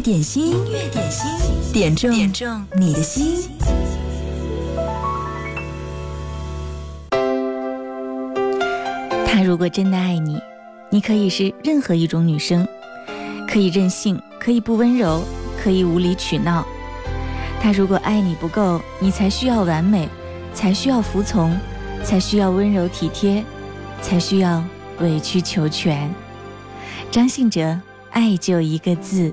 点心，音乐点心，点中点中你的心。他如果真的爱你，你可以是任何一种女生，可以任性，可以不温柔，可以无理取闹。他如果爱你不够，你才需要完美，才需要服从，才需要温柔体贴，才需要委曲求全。张信哲。爱就一个字。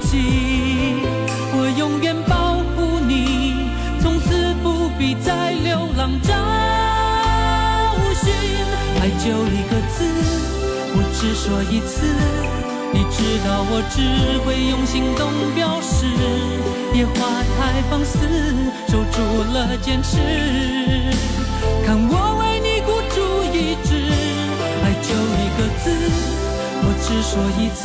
记，我永远保护你，从此不必再流浪找寻。爱就一个字，我只说一次，你知道我只会用行动表示。野花太放肆，守住了坚持，看我为你孤注一掷。爱就一个字。我只说一次，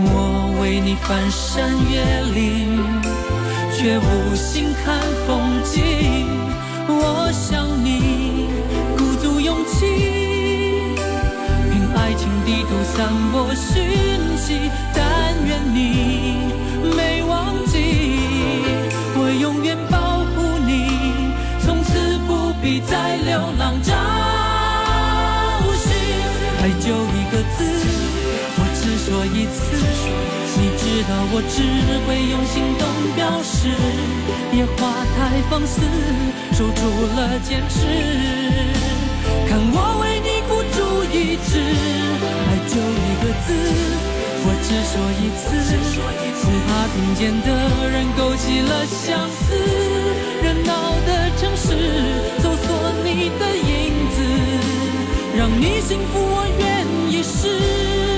我为你翻山越岭，却无心看风景。我想你鼓足勇气，凭爱情地图散播讯息。但愿你没忘记，我永远保护你，从此不必再流浪说一次。你知道我只会用行动表示。野花太放肆，守住了坚持。看我为你孤注一掷。爱就一个字，我只说一次。恐怕听见的人勾起了相思。热闹的城市，搜索你的影子。让你幸福，我愿意试。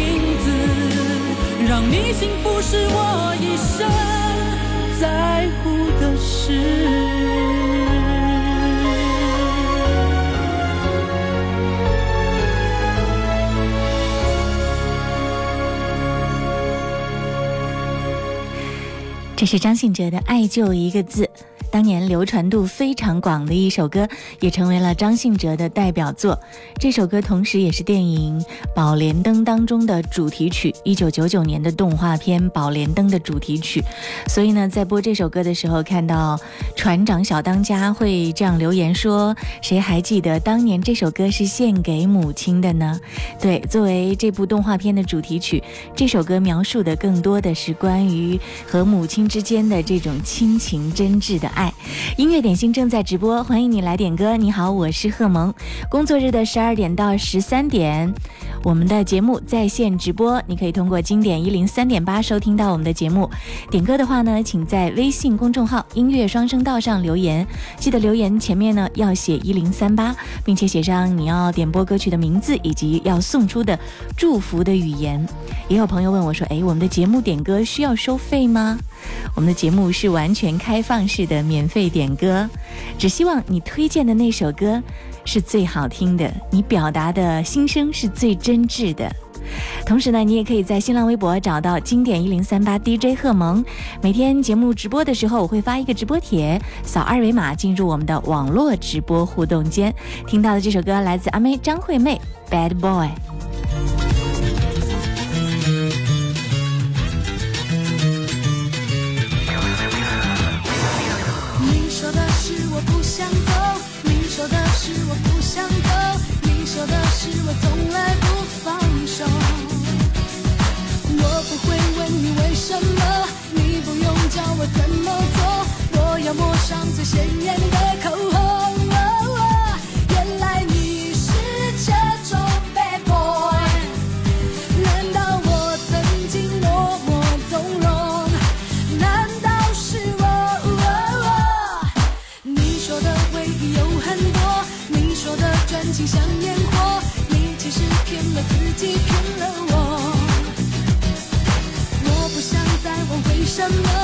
让你幸福是我一生在乎的事。这是张信哲的《爱就一个字》，当年流传度非常广的一首歌，也成为了张信哲的代表作。这首歌同时也是电影《宝莲灯》当中的主题曲，一九九九年的动画片《宝莲灯》的主题曲。所以呢，在播这首歌的时候，看到船长小当家会这样留言说：“谁还记得当年这首歌是献给母亲的呢？”对，作为这部动画片的主题曲，这首歌描述的更多的是关于和母亲之间的这种亲情真挚的爱。音乐点心正在直播，欢迎你来点歌。你好，我是贺萌。工作日的十二点到十三点，我们的节目在线直播，你可以通过经典一零三点八收听到我们的节目。点歌的话呢，请在微信公众号“音乐双声道”上留言，记得留言前面呢要写一零三八，并且写上你要点播歌曲的名字以及要送出的祝福的语言。也有朋友问我说：“哎，我们的节目点歌需要收费吗？”我们的节目是完全开放式的，免费点歌，只希望你推荐的那首歌是最好听的，你表达的心声是最真挚的。同时呢，你也可以在新浪微博找到经典一零三八 DJ 贺萌，每天节目直播的时候，我会发一个直播帖，扫二维码进入我们的网络直播互动间。听到的这首歌来自阿妹张惠妹《Bad Boy》。是我不想走，你说的是我从来不放手，我不会问你为什么，你不用教我怎么做，我要抹上最鲜艳的口红。问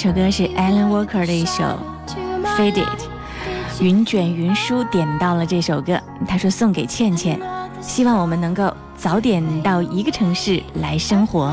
这首歌是 Alan Walker 的一首《Faded》，云卷云舒点到了这首歌，他说送给倩倩，希望我们能够早点到一个城市来生活。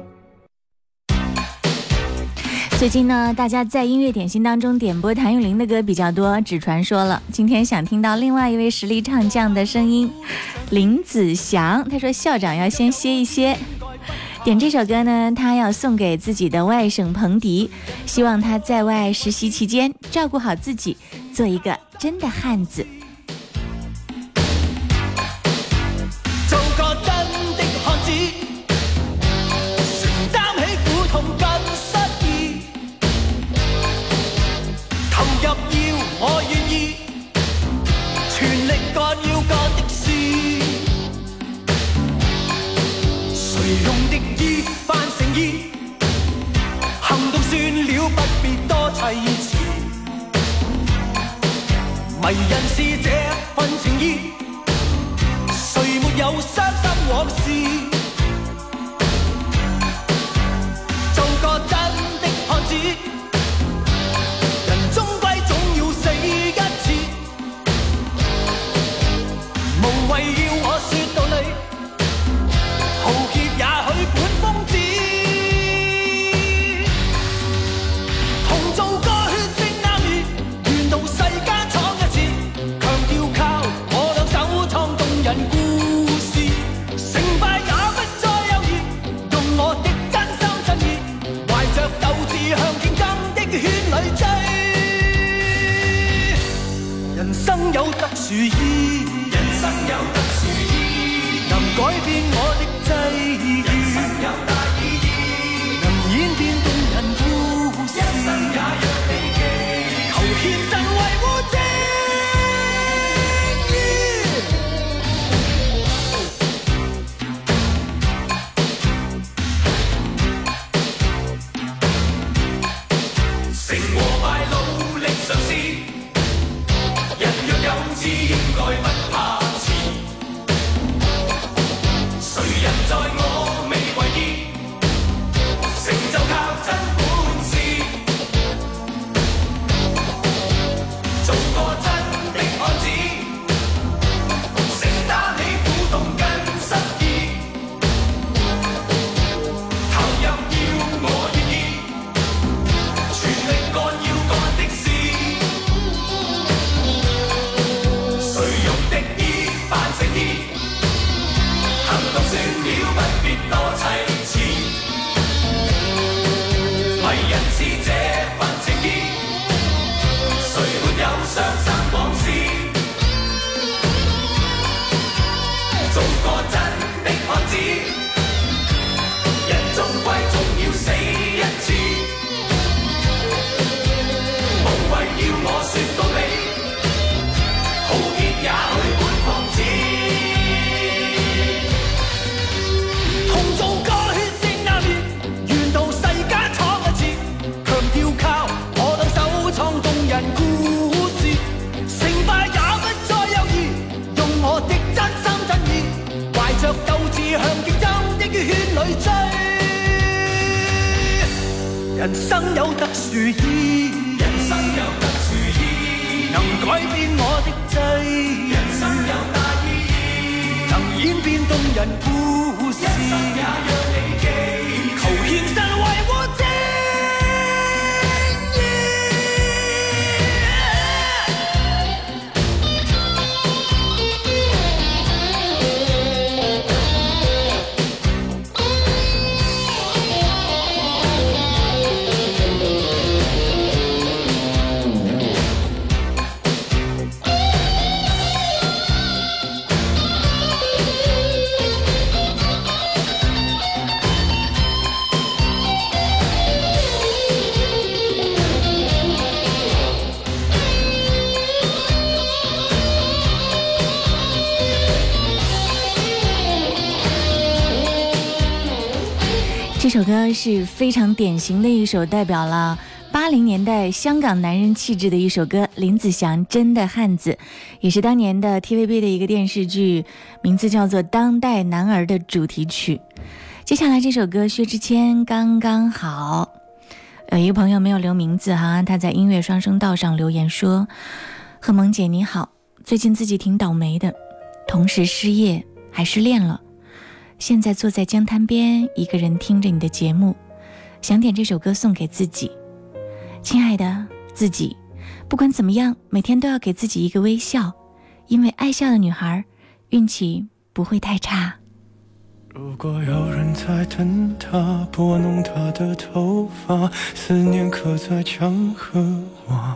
最近呢大家在音乐点心当中点播谭咏麟的歌比较多只传说了。今天想听到另外一位实力唱将的声音林子祥他说校长要先歇一歇。点这首歌呢他要送给自己的外甥彭迪希望他在外实习期间照顾好自己做一个真的汉子。向竞争，亦于圈里追。人生有特殊意义，人生有特殊意义，能改变我的际。人生有大意义，能演变动人故事。人生也让你。这首歌是非常典型的一首，代表了八零年代香港男人气质的一首歌。林子祥《真的汉子》也是当年的 TVB 的一个电视剧，名字叫做《当代男儿》的主题曲。接下来这首歌，薛之谦《刚刚好》。有一个朋友没有留名字哈，他在音乐双声道上留言说：“贺萌姐你好，最近自己挺倒霉的，同时失业还失恋了。”现在坐在江滩边，一个人听着你的节目，想点这首歌送给自己。”亲爱的自己，不管怎么样，每天都要给自己一个微笑，因为爱笑的女孩，运气不会太差。如果有人在等他，拨弄他的头发，思念刻在墙和瓦。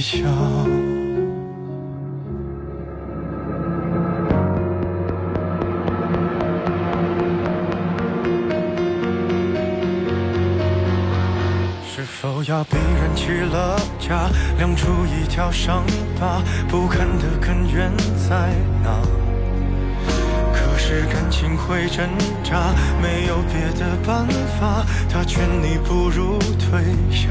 笑，是否。要逼人起了家，亮出一条伤疤，不堪的根源在哪？可是感情会挣扎，没有别的办法，他劝你不如退下。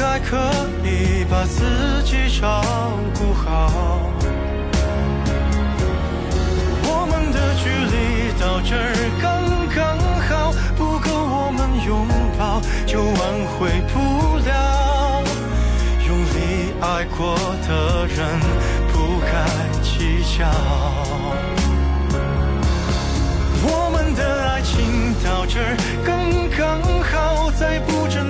我应该可以把自己照顾好。我们的距离到这儿刚刚好，不够我们拥抱，就挽回不了。用力爱过的人不该计较，我们的爱情到这儿刚刚好，再不争，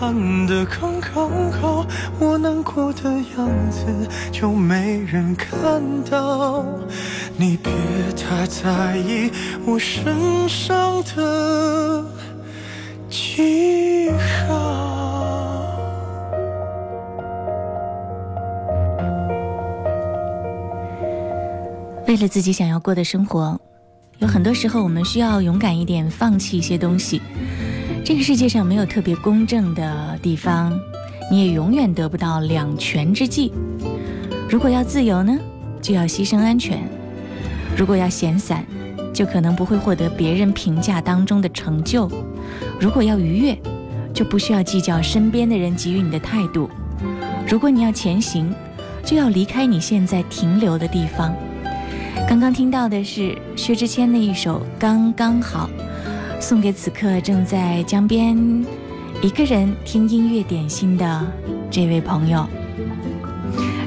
暗，的刚刚好，我难过的样子就没人看到。你别太在意我身上的记号。为了自己想要过的生活，有很多时候我们需要勇敢一点，放弃一些东西。这个世界上没有特别公正的地方，你也永远得不到两全之计。如果要自由呢，就要牺牲安全；如果要闲散，就可能不会获得别人评价当中的成就；如果要愉悦，就不需要计较身边的人给予你的态度；如果你要前行，就要离开你现在停留的地方。刚刚听到的是薛之谦的一首《刚刚好》，送给此刻正在江边一个人听音乐点心的这位朋友。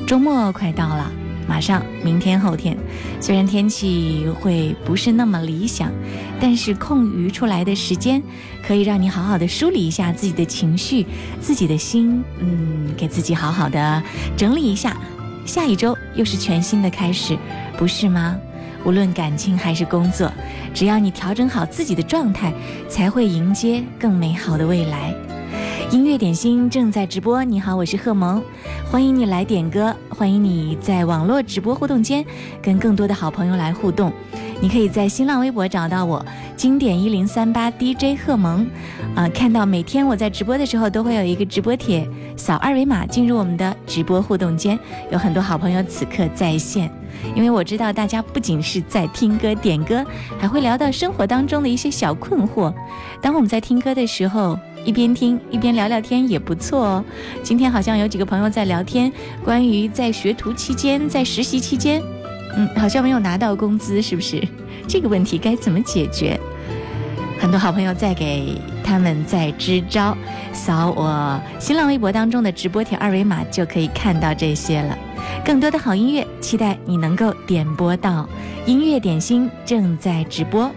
周末快到了，马上明天后天，虽然天气会不是那么理想，但是空余出来的时间，可以让你好好的梳理一下自己的情绪、自己的心，嗯，给自己好好的整理一下。下一周又是全新的开始，不是吗？无论感情还是工作，只要你调整好自己的状态，才会迎接更美好的未来。音乐点心正在直播，你好，我是贺萌，欢迎你来点歌，欢迎你在网络直播互动间跟更多的好朋友来互动。你可以在新浪微博找到我，经典一零三八 DJ 贺萌，啊，看到每天我在直播的时候都会有一个直播帖，扫二维码进入我们的直播互动间，有很多好朋友此刻在线。因为我知道大家不仅是在听歌点歌，还会聊到生活当中的一些小困惑。当我们在听歌的时候，一边听一边聊聊天也不错哦。今天好像有几个朋友在聊天，关于在学徒期间、在实习期间，嗯，好像没有拿到工资，是不是？这个问题该怎么解决？很多好朋友在给他们在支招，扫我新浪微博当中的直播帖二维码就可以看到这些了。更多的好音乐，期待你能够点播到。音乐点心正在直播。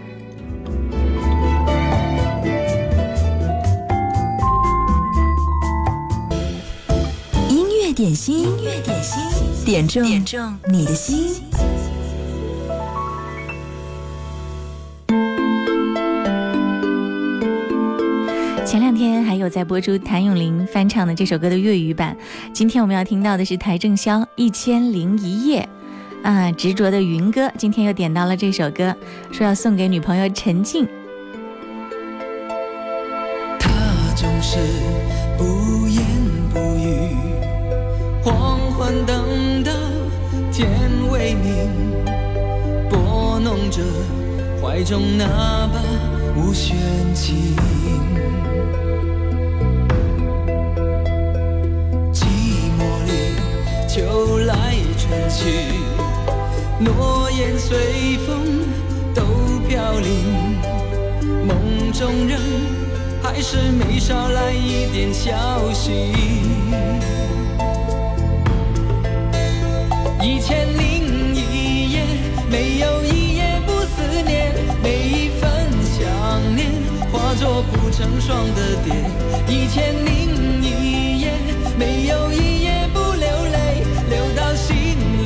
音乐点心，音乐点心，点中点中你的心。有在播出谭咏麟翻唱的这首歌的粤语版，今天我们要听到的是邰正宵《一千零一夜》啊，执着的云哥今天又点到了这首歌，说要送给女朋友陈静。他总是不言不语。黄昏等到天微明，拨弄着怀中那把无弦琴。秋来春去，诺言随风都飘零，梦中人还是没捎来一点消息。一千零一夜，没有一夜不思念，每一份想念化作不成双的蝶。一千零一夜，没有一夜，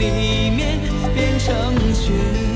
里面变成雪。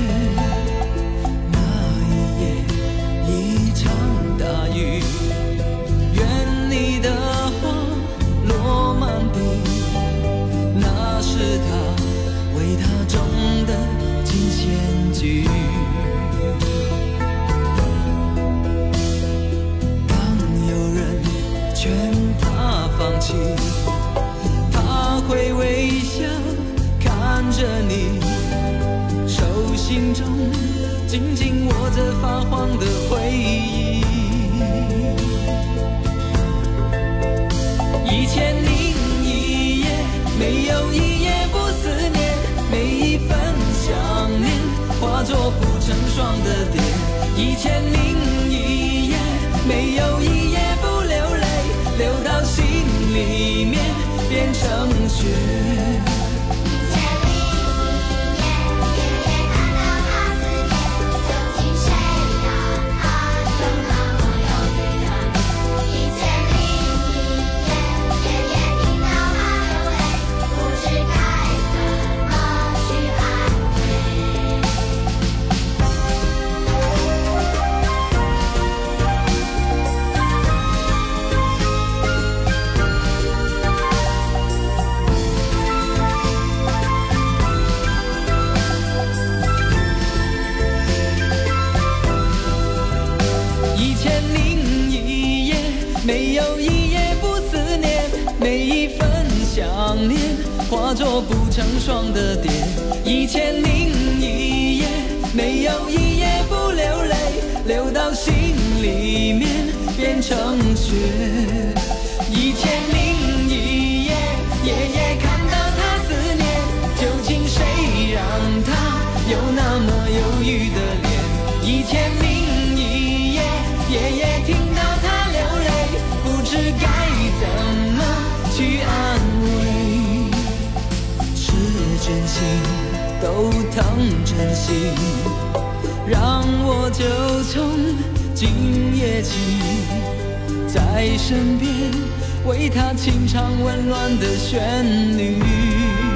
做不成双的蝶，一千零一夜，没有一夜不流泪，流到心里面变成雪。心，让我就从今夜起，在身边为他清唱温暖的旋律。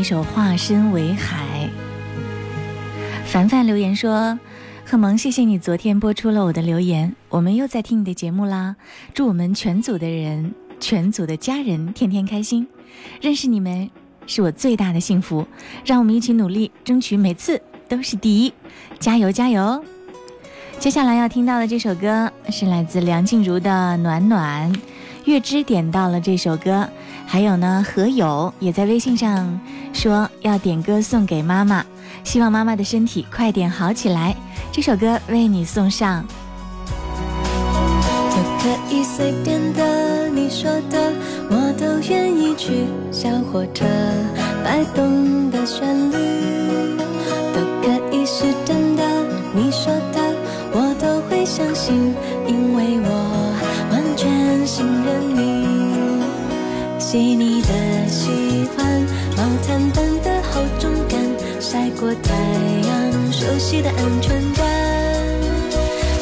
一首《化身为海》。凡凡留言说：“贺萌，谢谢你昨天播出了我的留言，我们又在听你的节目啦。祝我们全组的人、全组的家人天天开心。认识你们是我最大的幸福，让我们一起努力，争取每次都是第一。加油，加油！”接下来要听到的这首歌是来自梁静茹的《暖暖》，月之点到了这首歌，还有呢，何友也在微信上说要点歌送给妈妈。希望妈妈的身体快点好起来。这首歌为你送上。都可以随便的，你说的我都愿意去。小火车摆动的旋律，都可以是真的，你说的我都会相信，细腻的喜欢，毛毯般的厚重感。晒过太阳，熟悉的安全感。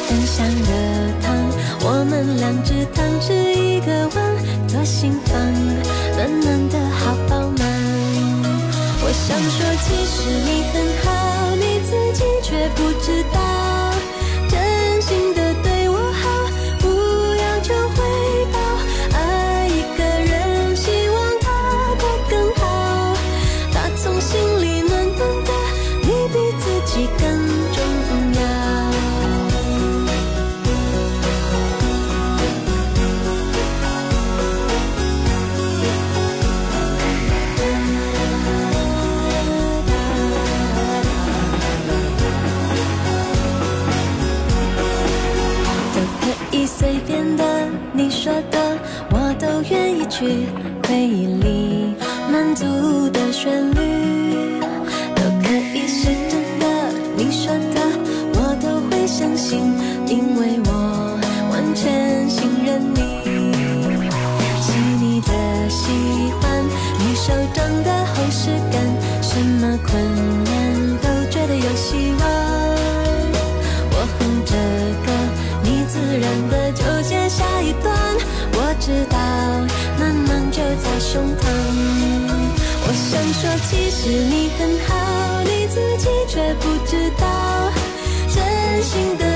分享热汤，我们两只汤匙一个碗，多心房，暖暖的好饱满。我想说，其实你很好，你自己却不知回忆其实你很好，你自己却不知道。真心的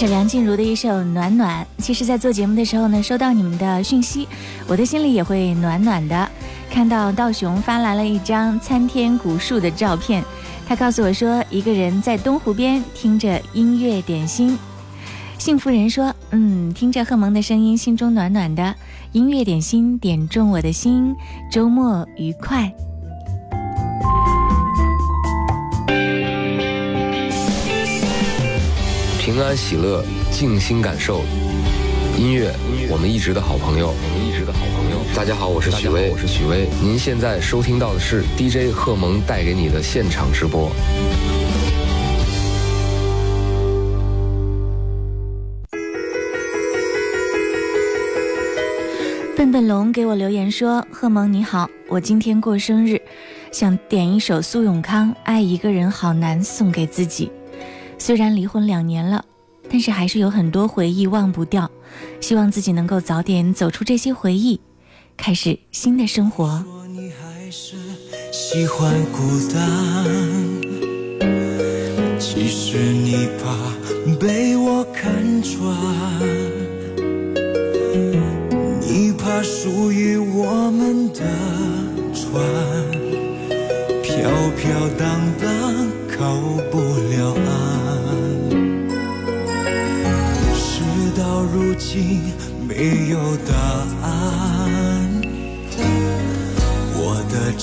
是梁静茹的一首《暖暖》。其实，在做节目的时候呢，收到你们的讯息，我的心里也会暖暖的。看到道雄发来了一张参天古树的照片，他告诉我说，一个人在东湖边听着音乐点心。幸福人说：“嗯，听着贺蒙的声音，心中暖暖的。音乐点心点中我的心，周末愉快。”平安喜乐，静心感受。音乐，我们一直的好朋友。我们一直的好朋友。大家好，我是许巍，我是许巍。您现在收听到的是 DJ 贺萌带给你的现场直播。笨笨龙给我留言说：“贺萌你好，我今天过生日，想点一首苏永康《爱一个人好难》送给自己。虽然离婚两年了但是还是有很多回忆忘不掉。希望自己能够早点走出这些回忆开始新的生活。你还是喜欢孤单其实你怕被我看穿你怕属于我们的船。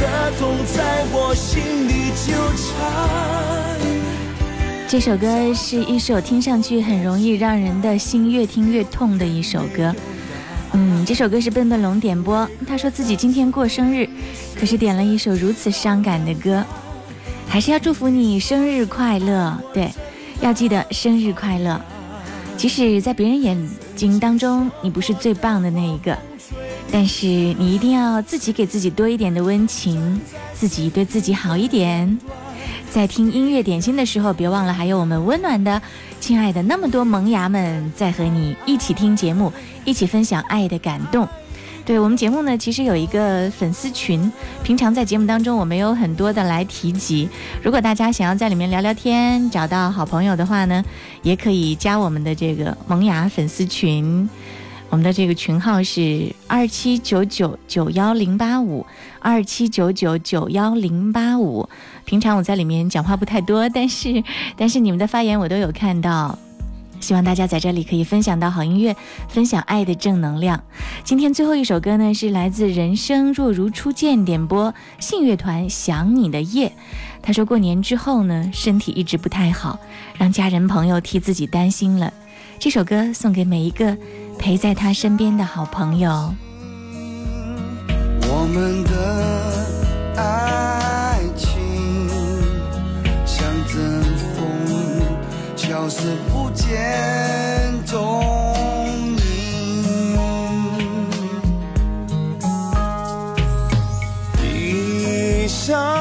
的痛在我心里纠缠。这首歌是一首听上去很容易让人的心越听越痛的一首歌。嗯，这首歌是笨笨龙点播，他说自己今天过生日，可是点了一首如此伤感的歌，还是要祝福你生日快乐。对，要记得生日快乐。即使在别人眼睛当中你不是最棒的那一个，但是你一定要自己给自己多一点的温情，自己对自己好一点。在听音乐点心的时候，别忘了还有我们温暖的、亲爱的那么多萌芽们在和你一起听节目，一起分享爱的感动。对我们节目呢，其实有一个粉丝群，平常在节目当中我没有很多的来提及。如果大家想要在里面聊聊天，找到好朋友的话呢，也可以加我们的这个萌芽粉丝群。我们的这个群号是二七九九九幺零八五，二七九九九幺零八五。平常我在里面讲话不太多，但是 但是你们的发言我都有看到。希望大家在这里可以分享到好音乐，分享爱的正能量。今天最后一首歌呢，是来自人生若如初见点播信乐团《想你的夜》。他说过年之后呢，身体一直不太好，让家人朋友替自己担心了。这首歌送给每一个陪在他身边的好朋友。我们的爱情像阵风，消失不见踪影。